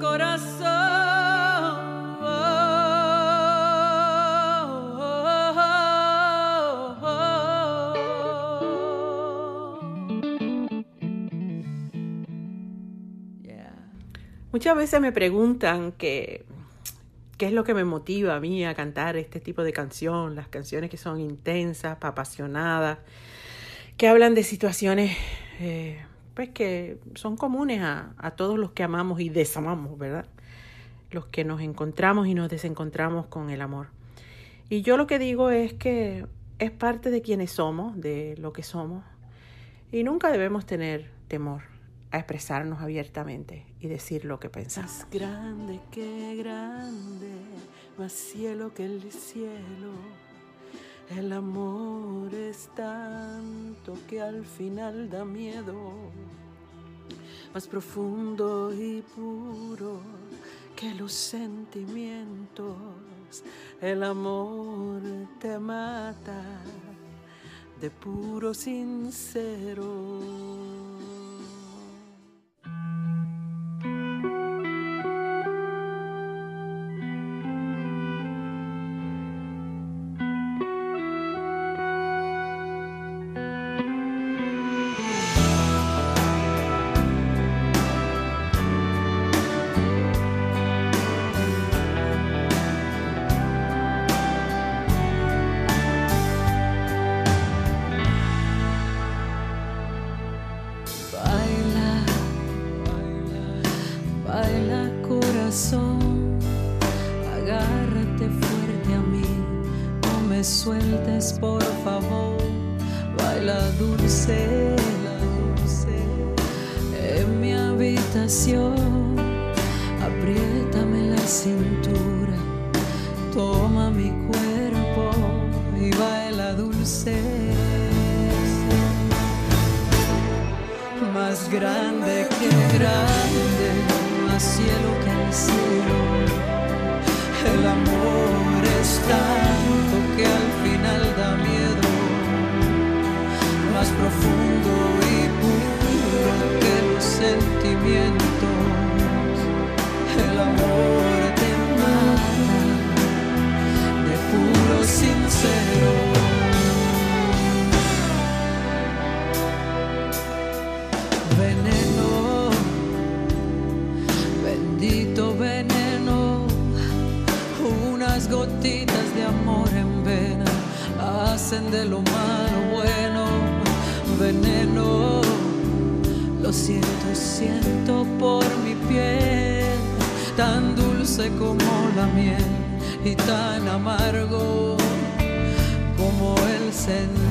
corazón. Muchas veces me preguntan qué es lo que me motiva a mí a cantar este tipo de canción, las canciones que son intensas, apasionadas, que hablan de situaciones eh, pues que son comunes a, a todos los que amamos y desamamos, ¿verdad? Los que nos encontramos y nos desencontramos con el amor. Y yo lo que digo es que es parte de quienes somos, de lo que somos, y nunca debemos tener temor a expresarnos abiertamente y decir lo que pensamos. Más grande que grande, más cielo que el cielo. El amor es tanto que al final da miedo. Más profundo y puro que los sentimientos. El amor te mata de puro sincero. Vamos a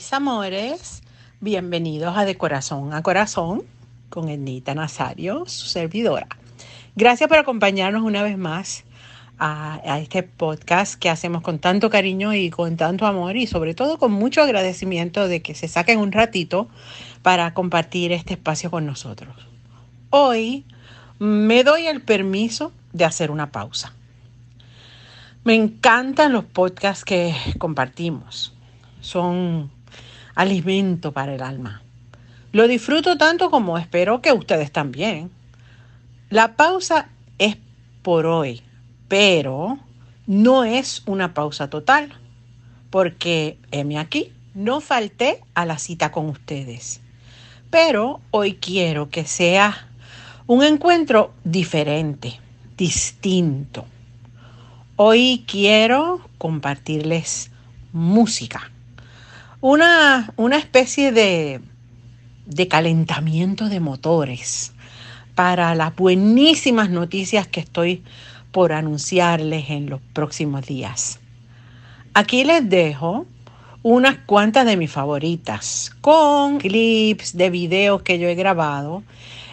mis amores, bienvenidos a De Corazón a Corazón con Ednita Nazario, su servidora. Gracias por acompañarnos una vez más a, a, este podcast que hacemos con tanto cariño y con tanto amor y sobre todo con mucho agradecimiento de que se saquen un ratito para compartir este espacio con nosotros. Hoy me doy el permiso de hacer una pausa. Me encantan los podcasts que compartimos son alimento para el alma. Lo disfruto tanto como espero que ustedes también. La pausa es por hoy, pero no es una pausa total, porque heme aquí, no falté a la cita con ustedes. Pero hoy quiero que sea un encuentro diferente, distinto. Hoy quiero compartirles música una, una especie de, de calentamiento de motores para las buenísimas noticias que estoy por anunciarles en los próximos días. Aquí les dejo unas cuantas de mis favoritas con clips de videos que yo he grabado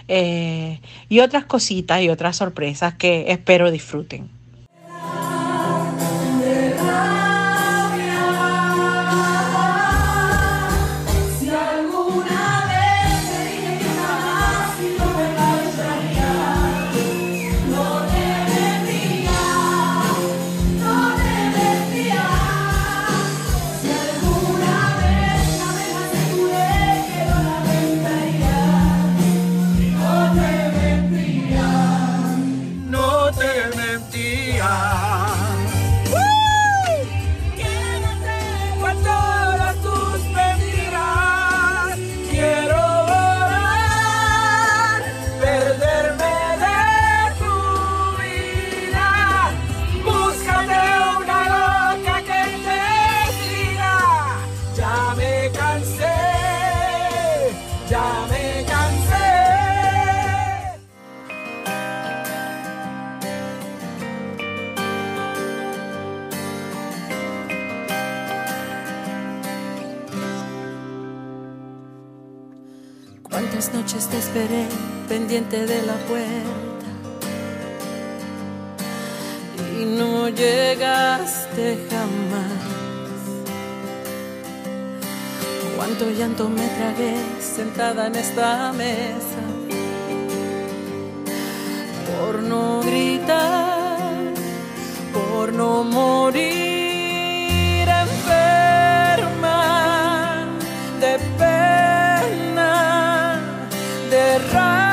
eh, y otras cositas y otras sorpresas que espero disfruten. cerrar.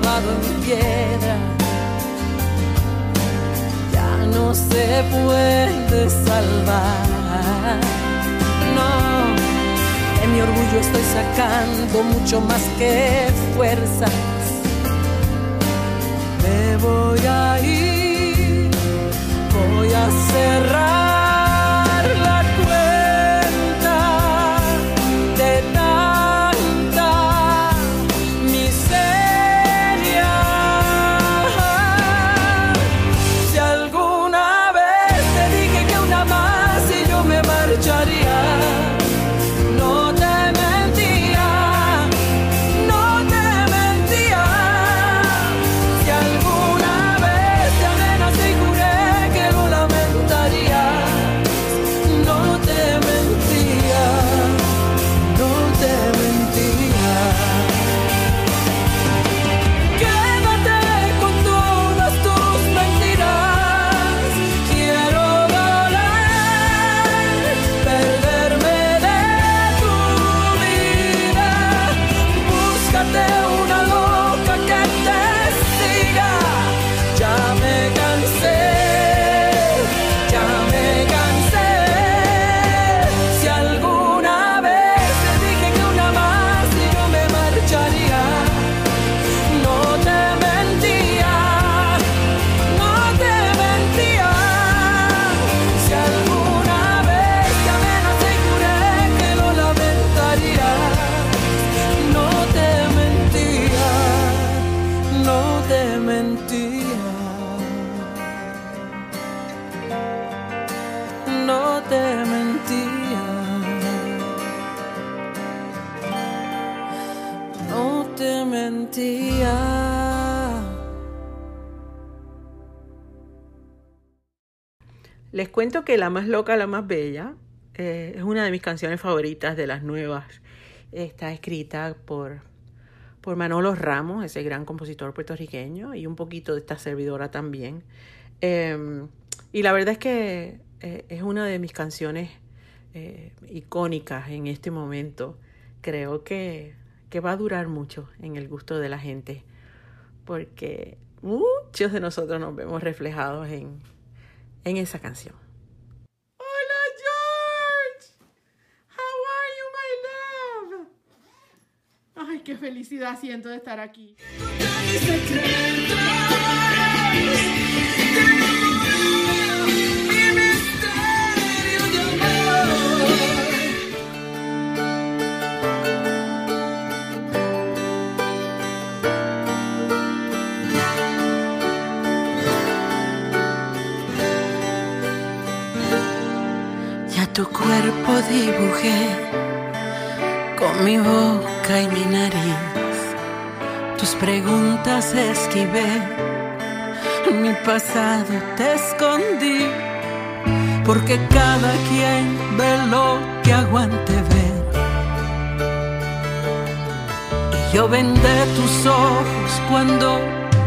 Grabado en piedra ya no se puede salvar. No, de mi orgullo estoy sacando mucho más que fuerzas. Me voy a ir, voy a cerrar. Les cuento que La más loca, la más bella eh, es una de mis canciones favoritas de las nuevas. Está escrita por, por Manolo Ramos, ese gran compositor puertorriqueño, y un poquito de esta servidora también. Em, y la verdad es que eh, es una de mis canciones eh, icónicas en este momento. Creo que, que va a durar mucho en el gusto de la gente, porque muchos de nosotros nos vemos reflejados en, en esa canción. Hola George. How are you, my love? Ay, qué felicidad siento de estar aquí. Cuerpo dibujé con mi boca y mi nariz. Tus preguntas esquivé, mi pasado te escondí. Porque cada quien ve lo que aguante ver. Y yo vendé tus ojos cuando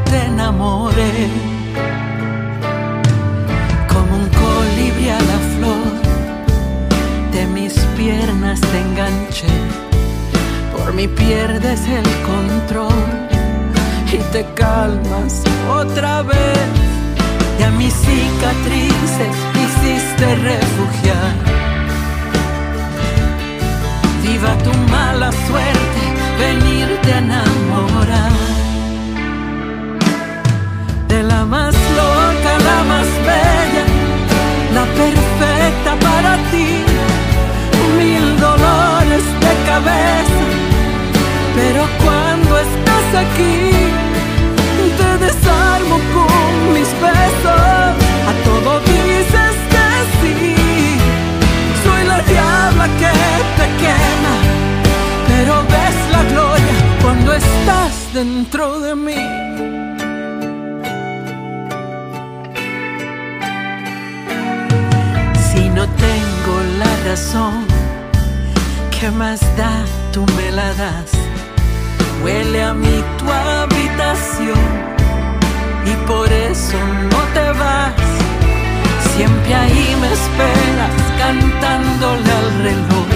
te enamoré. Mis piernas te enganché, por mí pierdes el control y te calmas otra vez. Y a mis cicatrices hiciste refugiar. Viva tu mala suerte, venirte a enamorar. De la más loca, la más bella, la perfecta para ti pero cuando estás aquí, te desarmo con mis besos, a todo dices que sí, soy la diabla que te quema, pero ves la gloria cuando estás dentro de mí. Si no tengo la razón, ¿qué más da? Tú me la das. Huele a mí tu habitación y por eso no te vas. Siempre ahí me esperas cantándole al reloj.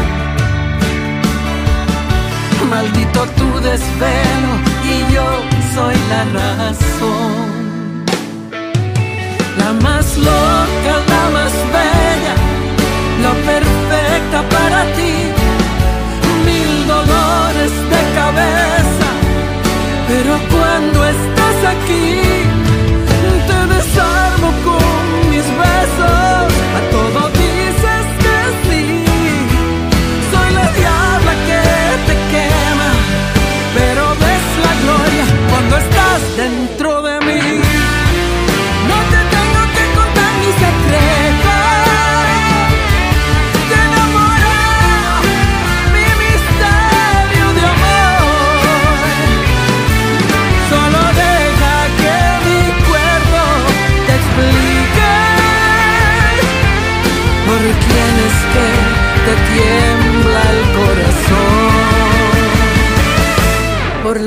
Maldito tu desvelo y yo soy la razón. La más loca, la más bella, la perfecta para ti. Pero cuando estás aquí,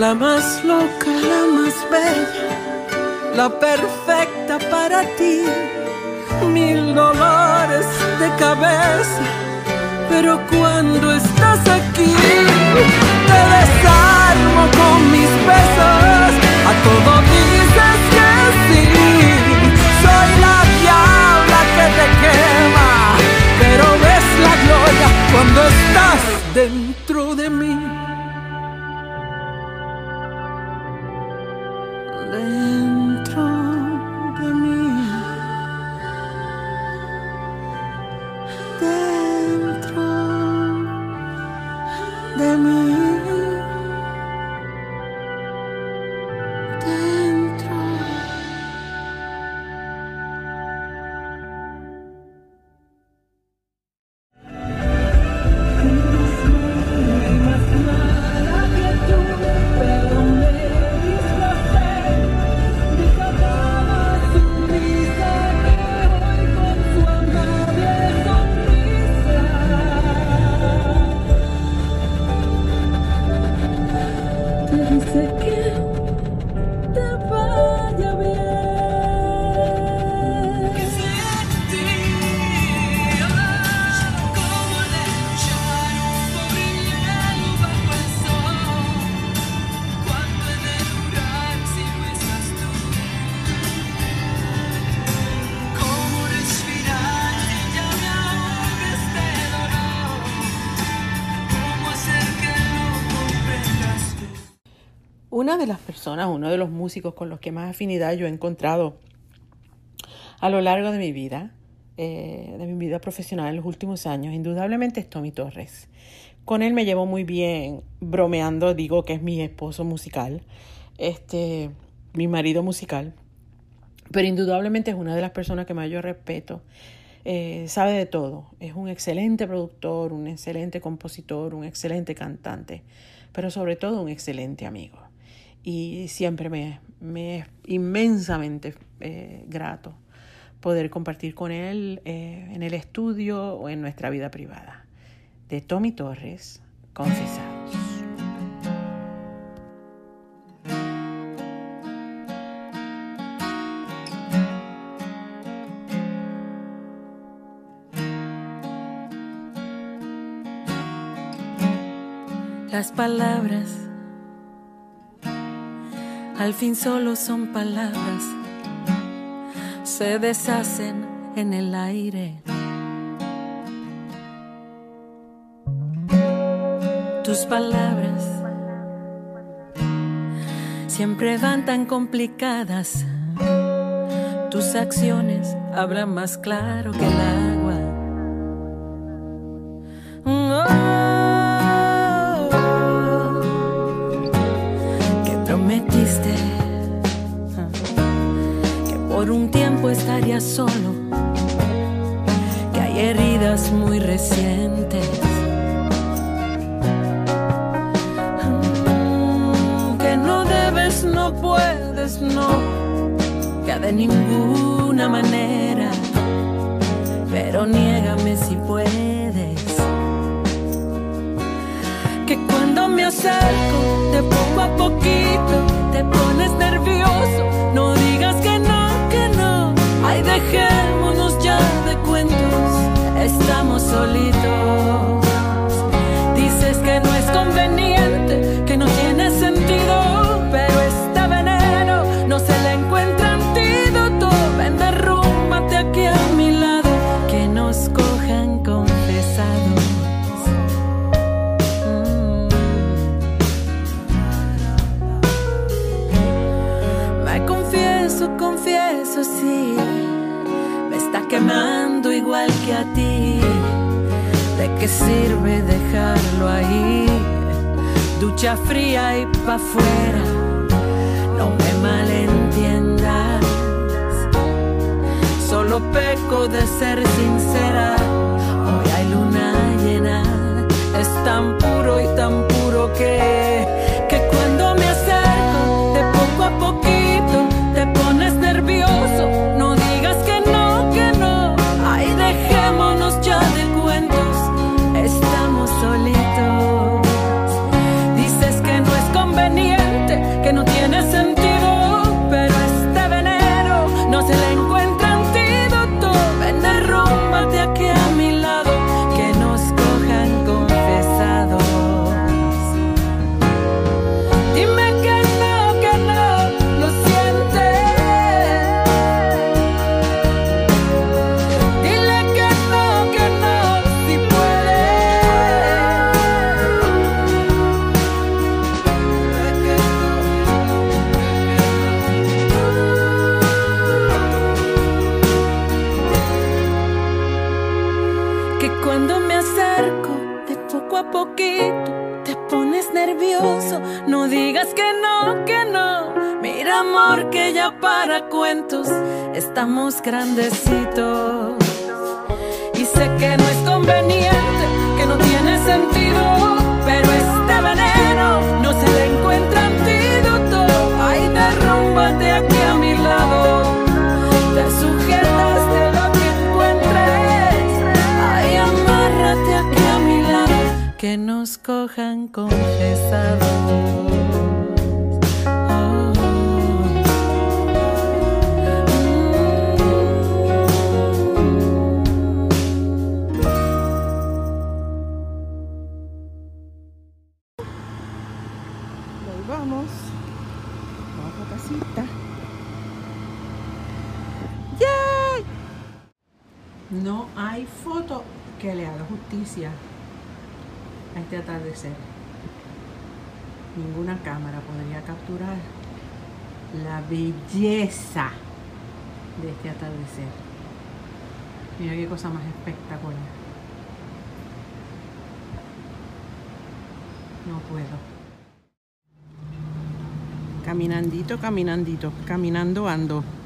la más loca, la más bella la perfecta para ti. Mil dolores de cabeza, pero cuando estás aquí, te desarmo con mis besos. A todo dices que sí. Soy la diabla que te quema, pero ves la gloria cuando estás dentro de mí. Uno de los músicos con los que más afinidad yo he encontrado a lo largo de mi vida, eh, de mi vida profesional en los últimos años, indudablemente es Tommy Torres. Con él me llevo muy bien, bromeando, digo que es mi esposo musical, este, mi marido musical, pero indudablemente es una de las personas que más yo respeto. Eh, sabe de todo, es un excelente productor, un excelente compositor, un excelente cantante, pero sobre todo un excelente amigo. Y siempre me, me es inmensamente eh, grato poder compartir con él eh, en el estudio o en nuestra vida privada de Tommy Torres, Confesados. Las palabras al fin solo son palabras, se deshacen en el aire. tus palabras siempre van tan complicadas. Tus acciones hablan más claro que el solito. Sirve dejarlo ahí? Ducha fría y pa' afuera no me malentiendas. Solo peco de ser sincera. Hoy hay luna llena, es tan puro y tan puro que, que estamos vamos. Vamos a casita. ¡Yay! No hay foto que le haga justicia a este atardecer. Ninguna cámara podría capturar la belleza de este atardecer. Mira qué cosa más espectacular. No puedo. Caminandito, caminandito, caminando ando.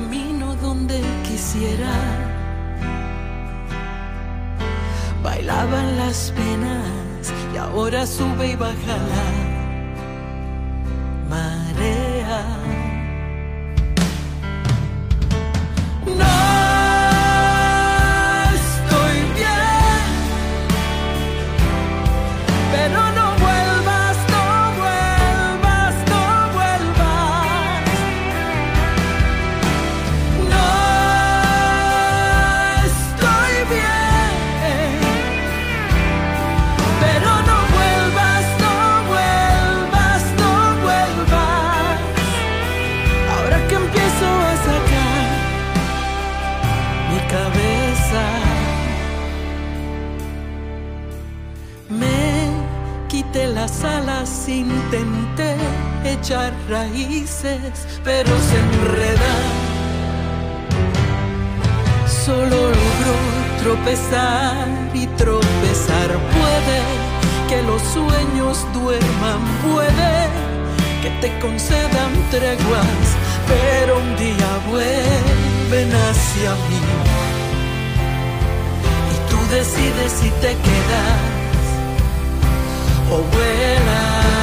Camino donde quisiera. Bailaban las penas y ahora sube y baja las alas, intenté echar raíces, pero se enreda. Solo logró tropezar y tropezar. Puede que los sueños duerman, puede que te concedan treguas, pero un día vuelven hacia mí. Y tú decides si te quedas o vuelas. No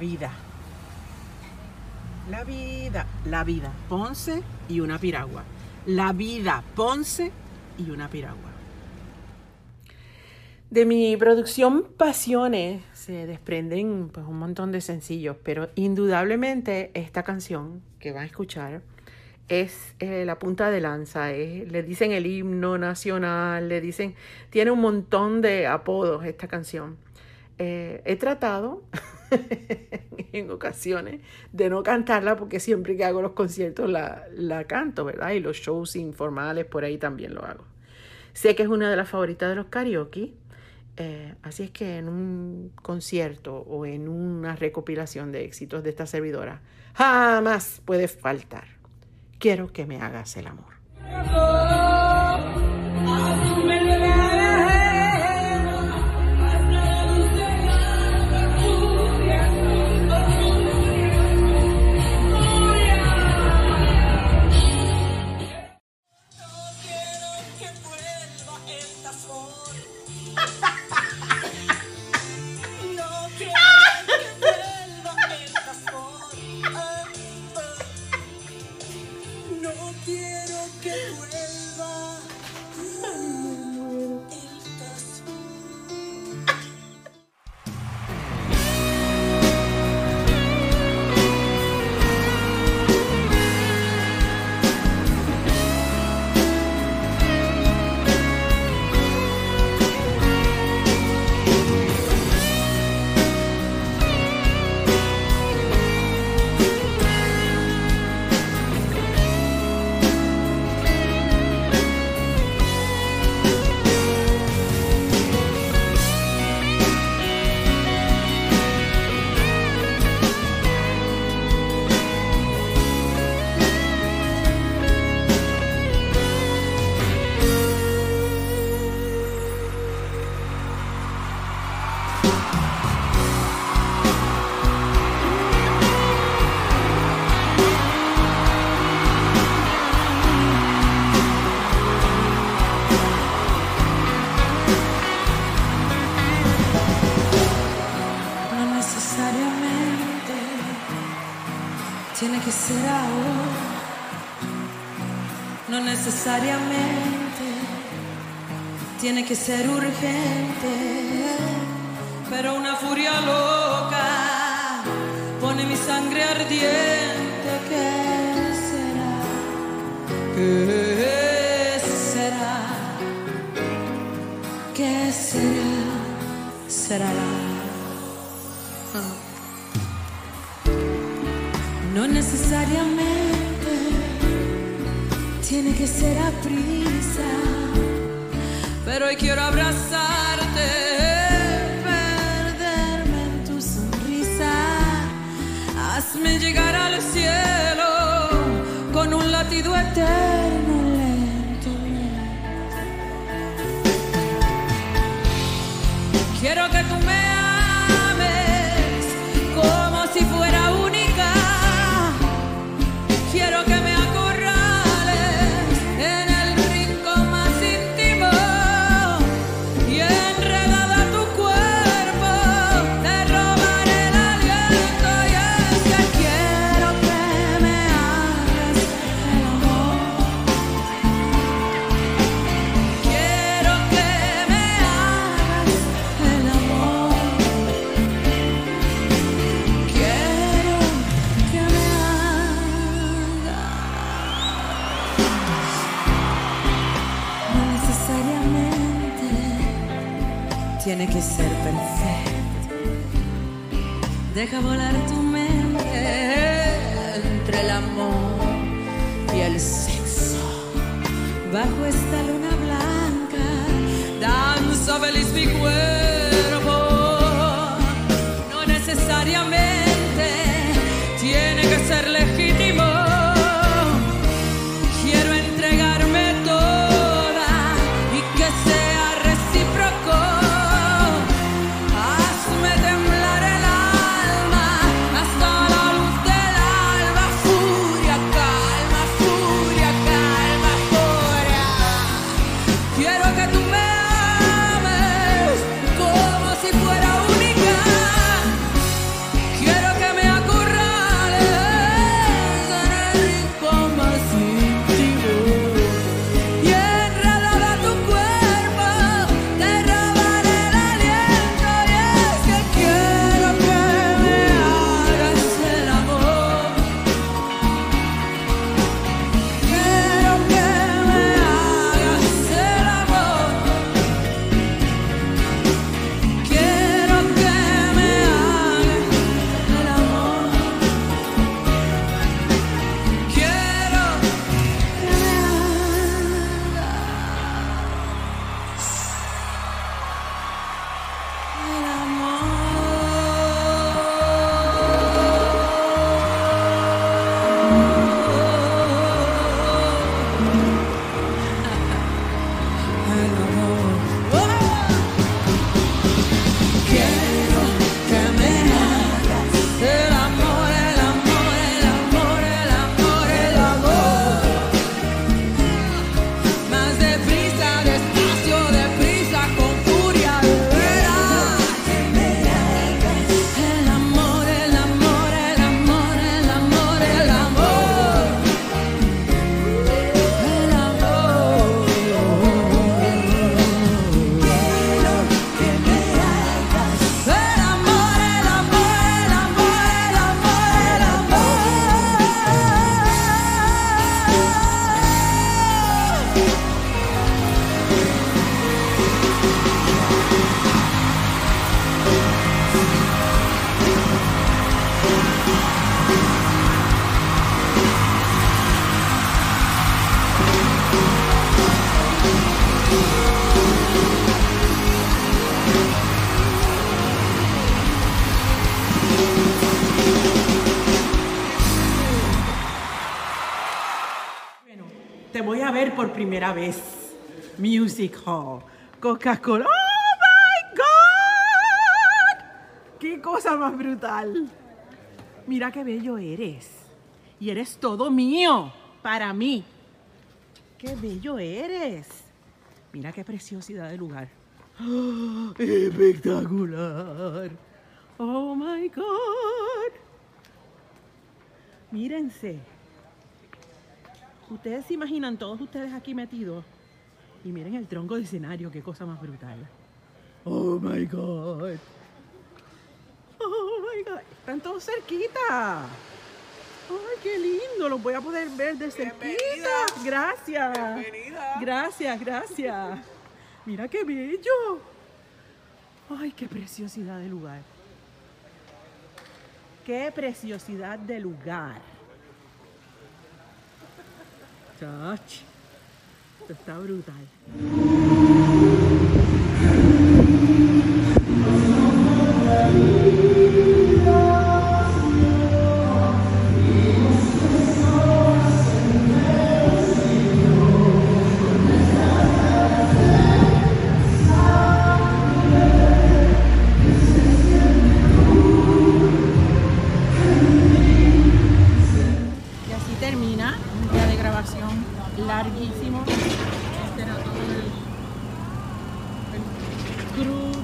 vida. La vida. La vida. Ponce y una piragua. La vida. Ponce y una piragua. De mi producción Pasiones se desprenden pues, un montón de sencillos, pero indudablemente esta canción que van a escuchar es eh, la punta de lanza. le dicen el himno nacional, le dicen, tiene un montón de apodos esta canción. Eh, he tratado en ocasiones de no cantarla porque siempre que hago los conciertos la, la canto, ¿verdad? Y los shows informales por ahí también lo hago. Sé que es una de las favoritas de los karaoke, eh, así es que en un concierto o en una recopilación de éxitos de esta servidora jamás puede faltar. Quiero que me hagas el amor. Necesariamente tiene que ser urgente. Pero una furia loca pone mi sangre ardiente. ¿Qué será? ¿Qué será? ¿Qué será? Será. Que ser a prisa, pero hoy quiero abrazarte, perderme en tu sonrisa, hazme llegar al cielo con un latido eterno lento. Quiero que tú tiene que ser perfecto. Deja volar tu mente entre el amor y el sexo. Bajo esta luna blanca danza feliz mi cuerpo. No necesariamente vez. Music Hall. Coca-Cola. ¡Oh, my God! ¡Qué cosa más brutal! Mira qué bello eres. Y eres todo mío, para mí. ¡Qué bello eres! Mira qué preciosidad de lugar. ¡Ah, ¡Espectacular! ¡Oh, my God! Mírense. Ustedes se imaginan, todos ustedes aquí metidos. Y miren el tronco de escenario, qué cosa más brutal. Oh my God. Oh my God. Están todos cerquita. Ay, qué lindo. Los voy a poder ver de cerquita. Gracias. Gracias, gracias. Mira qué bello. Ay, qué preciosidad de lugar. Qué preciosidad de lugar. such the Taurudai.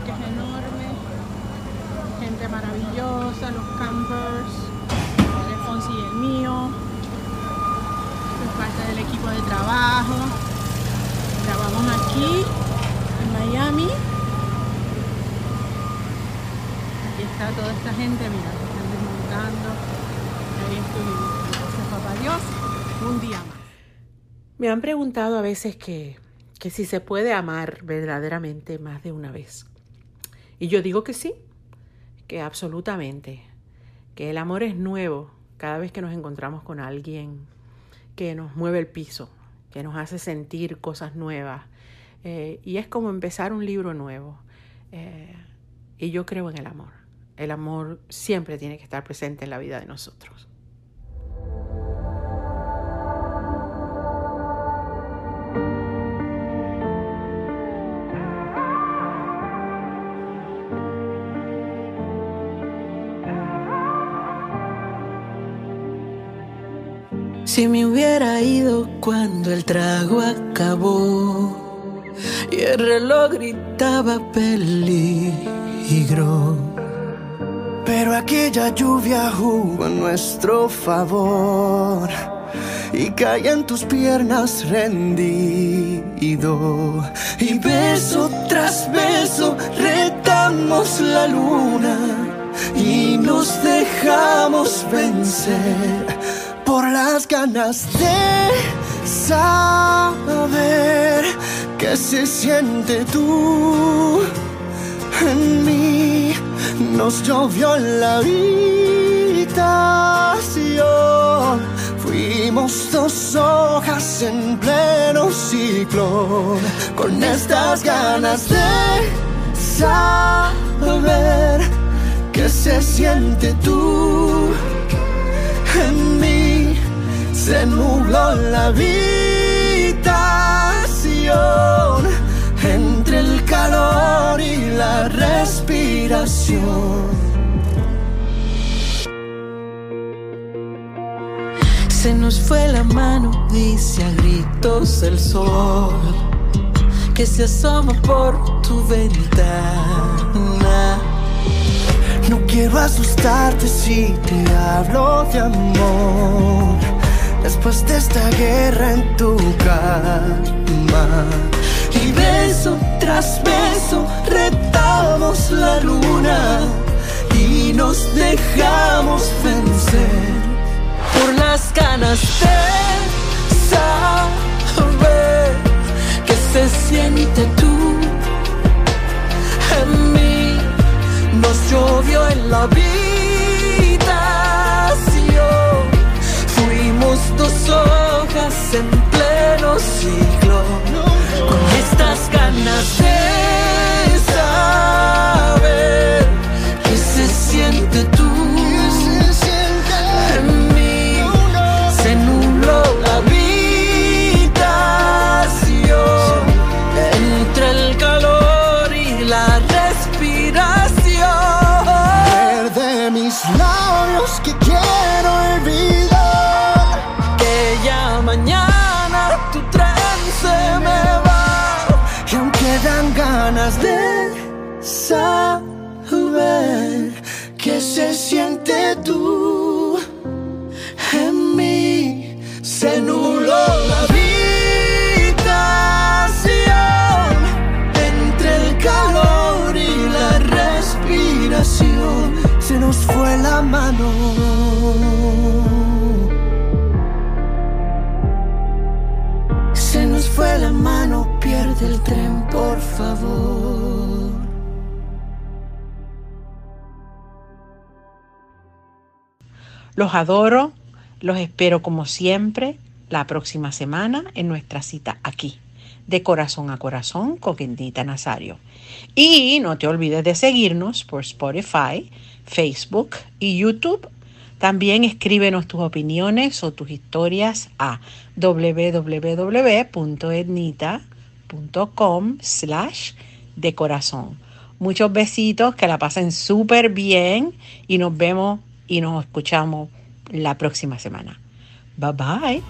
Que es enorme. Gente maravillosa, los campers, el Fonsi y el mío. Es parte del equipo de trabajo. Grabamos aquí, en Miami. Aquí está toda esta gente, mira, que están desmontando. Ahí estuvimos. Gracias, papá Dios. Un día más. Me han preguntado a veces que, que si se puede amar verdaderamente más de una vez. Y yo digo que sí, que absolutamente, que el amor es nuevo cada vez que nos encontramos con alguien que nos mueve el piso, que nos hace sentir cosas nuevas. Eh, y es como empezar un libro nuevo. Eh, y yo creo en el amor. El amor siempre tiene que estar presente en la vida de nosotros. Si me hubiera ido cuando el trago acabó y el reloj gritaba peligro. Pero aquella lluvia jugó a nuestro favor y caí en tus piernas rendido. Y beso tras beso retamos la luna y nos dejamos vencer por las ganas de saber que se siente tú en mí. Nos llovió la habitación. Fuimos dos hojas en pleno ciclo. Con estas ganas de saber que se siente tú en mí. Se nubló la habitación entre el calor y la respiración. Se nos fue la mano, dice a gritos el sol, que se asoma por tu ventana. No quiero asustarte si te hablo de amor. De esta guerra en tu cama. Y beso tras beso retamos la luna y nos dejamos vencer por las ganas de saber que se siente tú en mí. Nos llovió en la habitación, hojas en pleno ciclo, con estas ganas de saber que se siente Los adoro, los espero como siempre la próxima semana en nuestra cita aquí, de corazón a corazón con Quindita Nazario. Y no te olvides de seguirnos por Spotify, Facebook y YouTube. También escríbenos tus opiniones o tus historias a www.etnita.com slash de corazón. Muchos besitos, que la pasen súper bien y nos vemos y nos escuchamos la próxima semana. Bye bye.